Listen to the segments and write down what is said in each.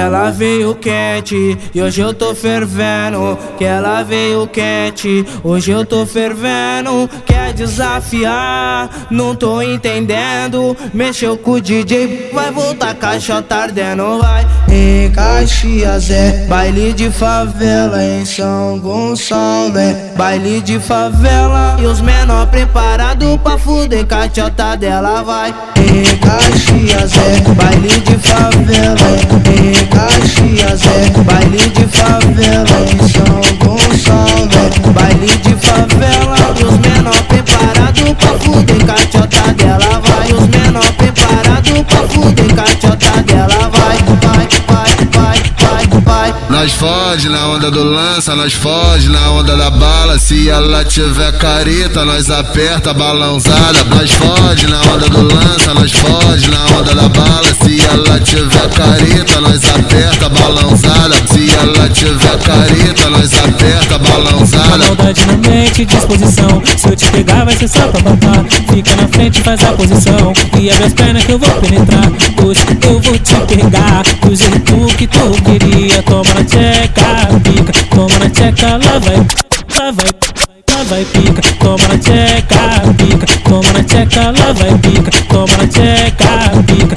ela veio quente e hoje eu tô fervendo. Que ela veio quente, hoje eu tô fervendo. Quer desafiar? Não tô entendendo. Mexeu com o DJ, vai voltar caixa tardendo, vai. Em Caxias é baile de favela em São Gonçalo é baile de favela e os menor preparado pra fuder cachota dela vai. Em Caxias é baile de favela em Caxias é baile de favela Nós foge na onda do lança, nós foge na onda da bala. Se ela tiver careta, nós aperta balãozada. Nós foge na onda do lança, nós foge na onda da bala. Se ela tiver careta, nós aperta balãozada. Se ela careta, nós aperta a balãozada. Maldade na mente, disposição. Se eu te pegar, vai ser só pra papar. Fica na frente, faz a posição. E abre as pernas que eu vou penetrar. Hoje eu vou te pegar. Do jeito que tu queria. Toma na tcheca, pica. Toma na tcheca, lá vai. Lá vai. Lá vai pica, toma na tcheca, pica, toma na tcheca, lá vai pica, toma na tcheca, pica,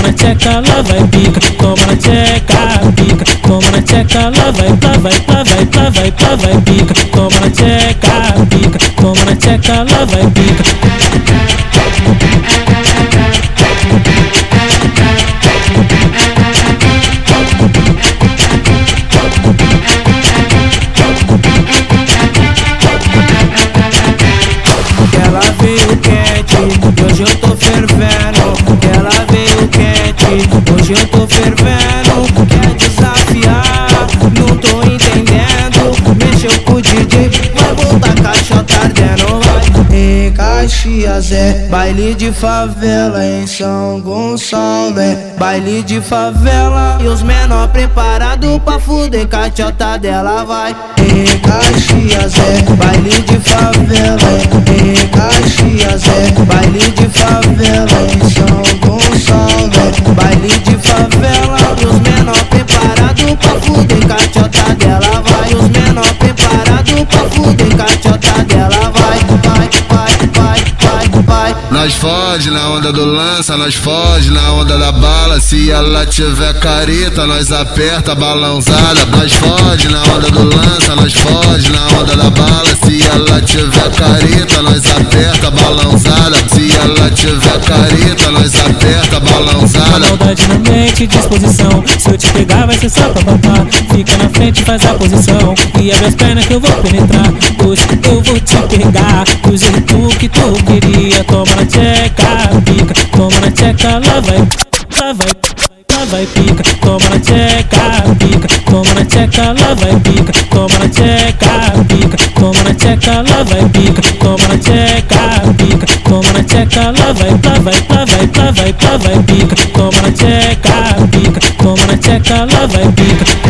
toma na tcheca, lá vai pica, toma na tcheca, pica, toma na tcheca, lá vai, lá vai, lá vai, lá vai, lá vai pica, toma na tcheca, pica, toma na tcheca, lá vai pica. Ela veio quente, hoje eu tô fervendo. Caxias é baile de favela, em São Gonçalo é baile de favela. E os menor preparado pra fuder cachota dela, vai. Em Caxias é baile de favela, em Nós foge na onda do lança, nós foge na onda da bala. Se ela tiver careta, nós aperta balãozada. Nós foge na onda do lança, nós foge na onda da bala. Se ela tiver careta, nós aperta balãozada. Se ela tiver careta, nós aperta balãozada. Maldade na mente, disposição. Se eu te pegar, vai ser só pra papar. Fica na frente, faz a posição. E abre as pernas que eu vou penetrar. Hoje eu vou te pegar. Do jeito que tu queria. Toma na tcheca, pica. Toma na tcheca, lá vai. Lá vai. Lá vai pica, toma na tcheca, pica, toma na tcheca, lá vai pica, toma na tcheca, pica, toma na tcheca, lá vai pica, toma na tcheca, pica, toma na tcheca, lá vai, lá vai, lá vai, lá vai, lá vai pica, toma na tcheca, pica, toma na tcheca, lá vai pica.